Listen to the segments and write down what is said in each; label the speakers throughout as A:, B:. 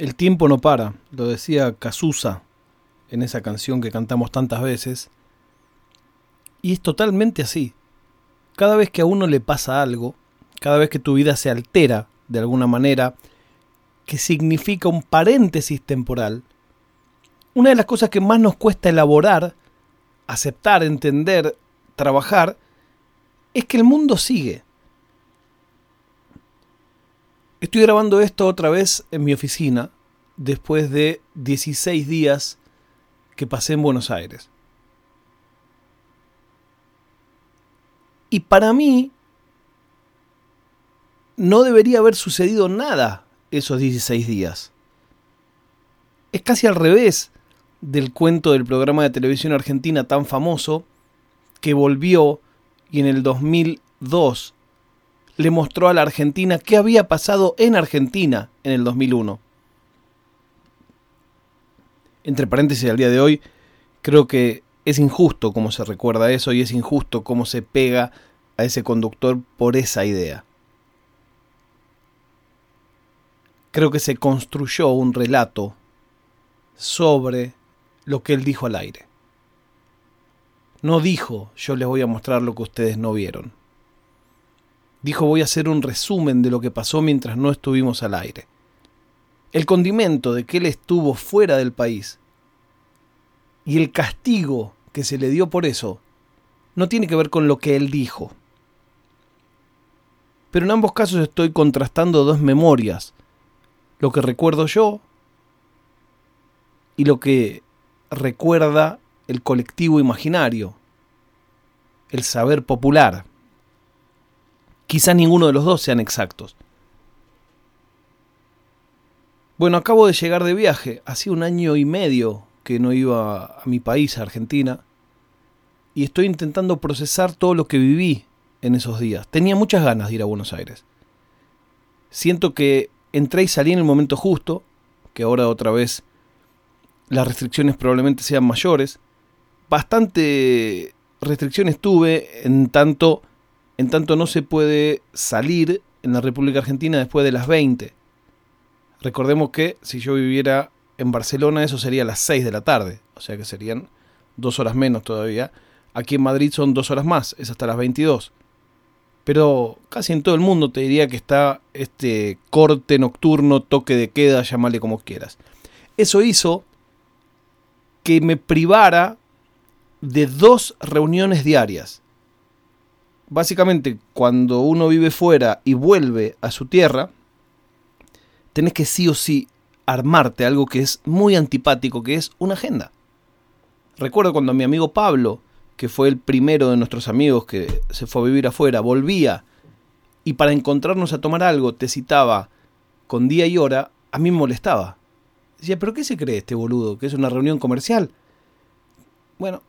A: El tiempo no para, lo decía Cazuza en esa canción que cantamos tantas veces. Y es totalmente así. Cada vez que a uno le pasa algo, cada vez que tu vida se altera de alguna manera, que significa un paréntesis temporal, una de las cosas que más nos cuesta elaborar, aceptar, entender, trabajar, es que el mundo sigue. Estoy grabando esto otra vez en mi oficina después de 16 días que pasé en Buenos Aires. Y para mí no debería haber sucedido nada esos 16 días. Es casi al revés del cuento del programa de televisión argentina tan famoso que volvió y en el 2002 le mostró a la Argentina qué había pasado en Argentina en el 2001. Entre paréntesis, al día de hoy, creo que es injusto cómo se recuerda eso y es injusto cómo se pega a ese conductor por esa idea. Creo que se construyó un relato sobre lo que él dijo al aire. No dijo yo les voy a mostrar lo que ustedes no vieron. Dijo voy a hacer un resumen de lo que pasó mientras no estuvimos al aire. El condimento de que él estuvo fuera del país y el castigo que se le dio por eso no tiene que ver con lo que él dijo. Pero en ambos casos estoy contrastando dos memorias, lo que recuerdo yo y lo que recuerda el colectivo imaginario, el saber popular. Quizá ninguno de los dos sean exactos. Bueno, acabo de llegar de viaje, hace un año y medio que no iba a mi país, a Argentina, y estoy intentando procesar todo lo que viví en esos días. Tenía muchas ganas de ir a Buenos Aires. Siento que entré y salí en el momento justo, que ahora otra vez las restricciones probablemente sean mayores. Bastante restricciones tuve en tanto en tanto no se puede salir en la República Argentina después de las 20. Recordemos que si yo viviera en Barcelona eso sería a las 6 de la tarde, o sea que serían dos horas menos todavía. Aquí en Madrid son dos horas más, es hasta las 22. Pero casi en todo el mundo te diría que está este corte nocturno, toque de queda, llámale como quieras. Eso hizo que me privara de dos reuniones diarias básicamente cuando uno vive fuera y vuelve a su tierra, tenés que sí o sí armarte algo que es muy antipático, que es una agenda. Recuerdo cuando mi amigo Pablo, que fue el primero de nuestros amigos que se fue a vivir afuera, volvía y para encontrarnos a tomar algo te citaba con día y hora, a mí me molestaba. Decía, ¿pero qué se cree este boludo? ¿Que es una reunión comercial? Bueno,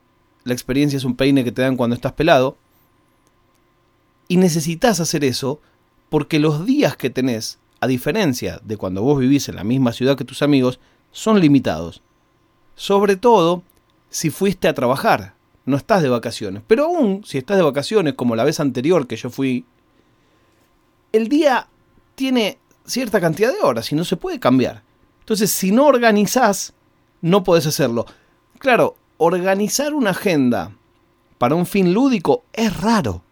A: la experiencia es un peine que te dan cuando estás pelado y necesitas hacer eso porque los días que tenés, a diferencia de cuando vos vivís en la misma ciudad que tus amigos, son limitados. Sobre todo si fuiste a trabajar, no estás de vacaciones. Pero aún si estás de vacaciones, como la vez anterior que yo fui, el día tiene cierta cantidad de horas y no se puede cambiar. Entonces, si no organizás, no podés hacerlo. Claro, organizar una agenda para un fin lúdico es raro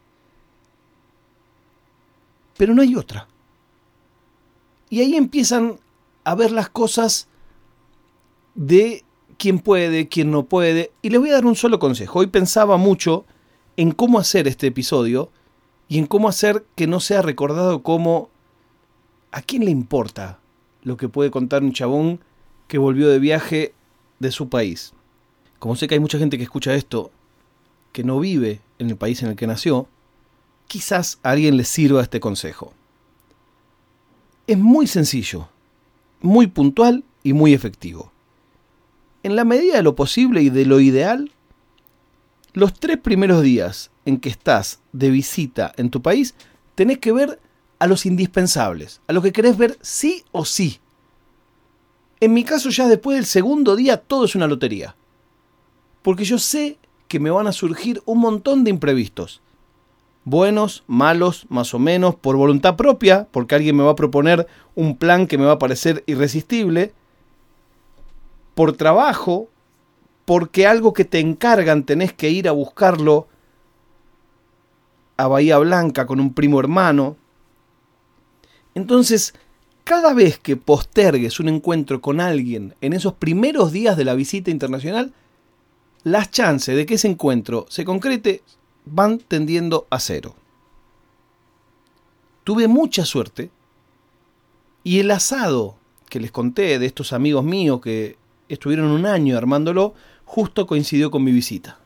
A: pero no hay otra. Y ahí empiezan a ver las cosas de quién puede, quién no puede. Y les voy a dar un solo consejo. Hoy pensaba mucho en cómo hacer este episodio y en cómo hacer que no sea recordado como a quién le importa lo que puede contar un chabón que volvió de viaje de su país. Como sé que hay mucha gente que escucha esto que no vive en el país en el que nació, quizás a alguien le sirva este consejo. Es muy sencillo, muy puntual y muy efectivo. En la medida de lo posible y de lo ideal, los tres primeros días en que estás de visita en tu país, tenés que ver a los indispensables, a los que querés ver sí o sí. En mi caso ya después del segundo día todo es una lotería. Porque yo sé que me van a surgir un montón de imprevistos Buenos, malos, más o menos, por voluntad propia, porque alguien me va a proponer un plan que me va a parecer irresistible, por trabajo, porque algo que te encargan tenés que ir a buscarlo a Bahía Blanca con un primo hermano. Entonces, cada vez que postergues un encuentro con alguien en esos primeros días de la visita internacional, las chances de que ese encuentro se concrete van tendiendo a cero. Tuve mucha suerte y el asado que les conté de estos amigos míos que estuvieron un año armándolo, justo coincidió con mi visita.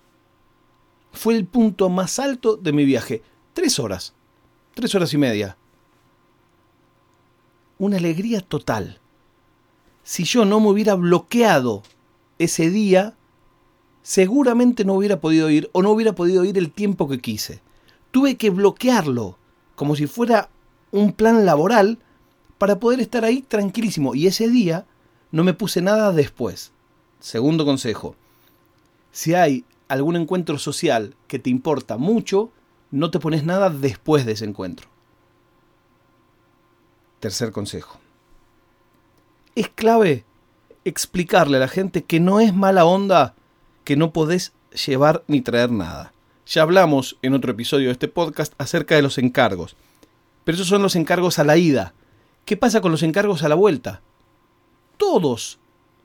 A: Fue el punto más alto de mi viaje. Tres horas. Tres horas y media una alegría total. Si yo no me hubiera bloqueado ese día, seguramente no hubiera podido ir o no hubiera podido ir el tiempo que quise. Tuve que bloquearlo como si fuera un plan laboral para poder estar ahí tranquilísimo. Y ese día no me puse nada después. Segundo consejo. Si hay algún encuentro social que te importa mucho, no te pones nada después de ese encuentro. Tercer consejo. Es clave explicarle a la gente que no es mala onda que no podés llevar ni traer nada. Ya hablamos en otro episodio de este podcast acerca de los encargos. Pero esos son los encargos a la ida. ¿Qué pasa con los encargos a la vuelta? Todos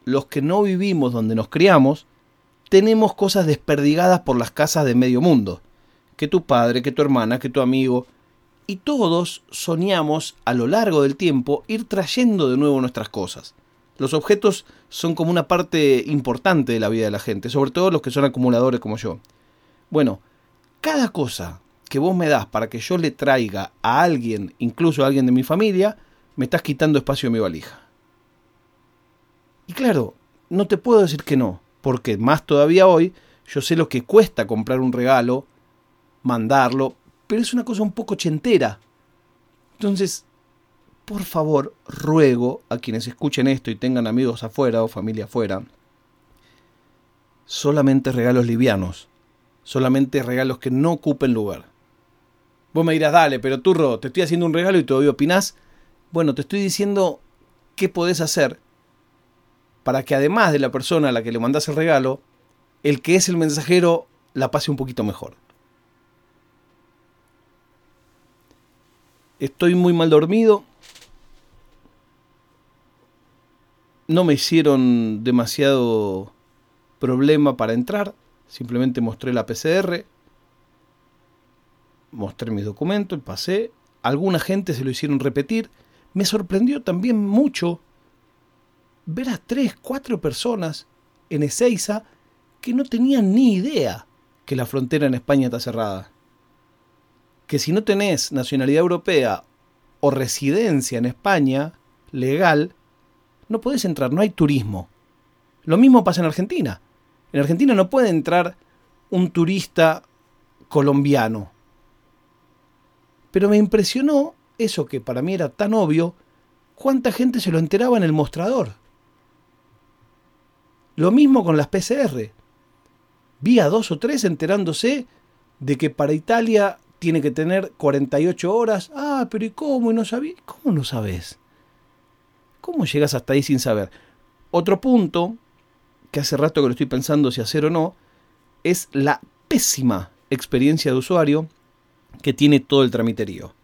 A: los que no vivimos donde nos criamos, tenemos cosas desperdigadas por las casas de medio mundo. Que tu padre, que tu hermana, que tu amigo, y todos soñamos a lo largo del tiempo ir trayendo de nuevo nuestras cosas. Los objetos son como una parte importante de la vida de la gente, sobre todo los que son acumuladores como yo. Bueno, cada cosa que vos me das para que yo le traiga a alguien, incluso a alguien de mi familia, me estás quitando espacio en mi valija. Y claro, no te puedo decir que no, porque más todavía hoy, yo sé lo que cuesta comprar un regalo, mandarlo, pero es una cosa un poco chentera. Entonces, por favor, ruego a quienes escuchen esto y tengan amigos afuera o familia afuera, solamente regalos livianos, solamente regalos que no ocupen lugar. Vos me dirás, dale, pero turro, te estoy haciendo un regalo y todavía opinás. Bueno, te estoy diciendo qué podés hacer para que además de la persona a la que le mandás el regalo, el que es el mensajero la pase un poquito mejor. Estoy muy mal dormido. No me hicieron demasiado problema para entrar. Simplemente mostré la PCR. Mostré mis documentos, pasé. Alguna gente se lo hicieron repetir. Me sorprendió también mucho ver a tres, cuatro personas en Ezeiza que no tenían ni idea que la frontera en España está cerrada que si no tenés nacionalidad europea o residencia en España legal, no podés entrar, no hay turismo. Lo mismo pasa en Argentina. En Argentina no puede entrar un turista colombiano. Pero me impresionó eso que para mí era tan obvio, cuánta gente se lo enteraba en el mostrador. Lo mismo con las PCR. Vi a dos o tres enterándose de que para Italia tiene que tener 48 horas. Ah, pero ¿y cómo? ¿Y no sabía? ¿Cómo no sabes? ¿Cómo llegas hasta ahí sin saber? Otro punto, que hace rato que lo estoy pensando si hacer o no, es la pésima experiencia de usuario que tiene todo el tramiterío.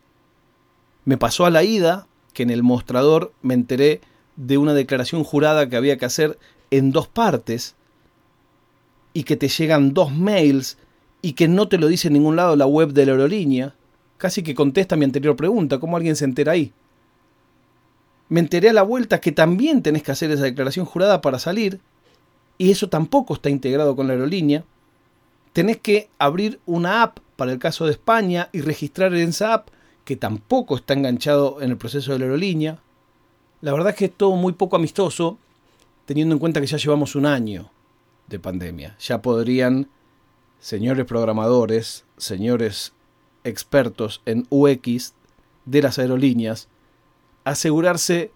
A: Me pasó a la ida que en el mostrador me enteré de una declaración jurada que había que hacer en dos partes y que te llegan dos mails y que no te lo dice en ningún lado la web de la aerolínea, casi que contesta mi anterior pregunta, ¿cómo alguien se entera ahí? Me enteré a la vuelta que también tenés que hacer esa declaración jurada para salir, y eso tampoco está integrado con la aerolínea. Tenés que abrir una app para el caso de España y registrar en esa app, que tampoco está enganchado en el proceso de la aerolínea. La verdad es que es todo muy poco amistoso, teniendo en cuenta que ya llevamos un año de pandemia. Ya podrían señores programadores, señores expertos en UX de las aerolíneas, asegurarse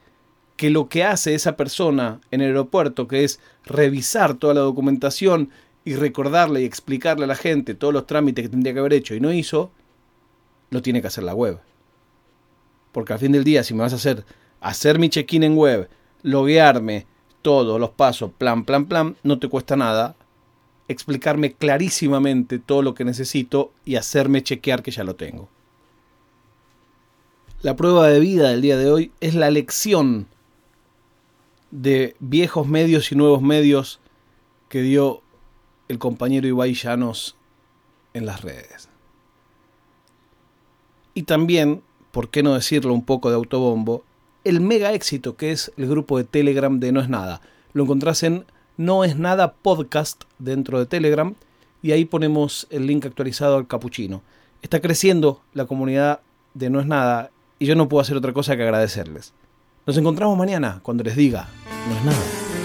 A: que lo que hace esa persona en el aeropuerto, que es revisar toda la documentación y recordarle y explicarle a la gente todos los trámites que tendría que haber hecho y no hizo, lo tiene que hacer la web. Porque al fin del día, si me vas a hacer hacer mi check-in en web, loguearme, todos los pasos, plan, plan, plan, no te cuesta nada explicarme clarísimamente todo lo que necesito y hacerme chequear que ya lo tengo. La prueba de vida del día de hoy es la lección de viejos medios y nuevos medios que dio el compañero Ibai Llanos en las redes. Y también, por qué no decirlo un poco de autobombo, el mega éxito que es el grupo de Telegram de No es Nada. Lo encontrás en No es Nada Podcast dentro de Telegram y ahí ponemos el link actualizado al capuchino. Está creciendo la comunidad de No es Nada y yo no puedo hacer otra cosa que agradecerles. Nos encontramos mañana cuando les diga No es Nada.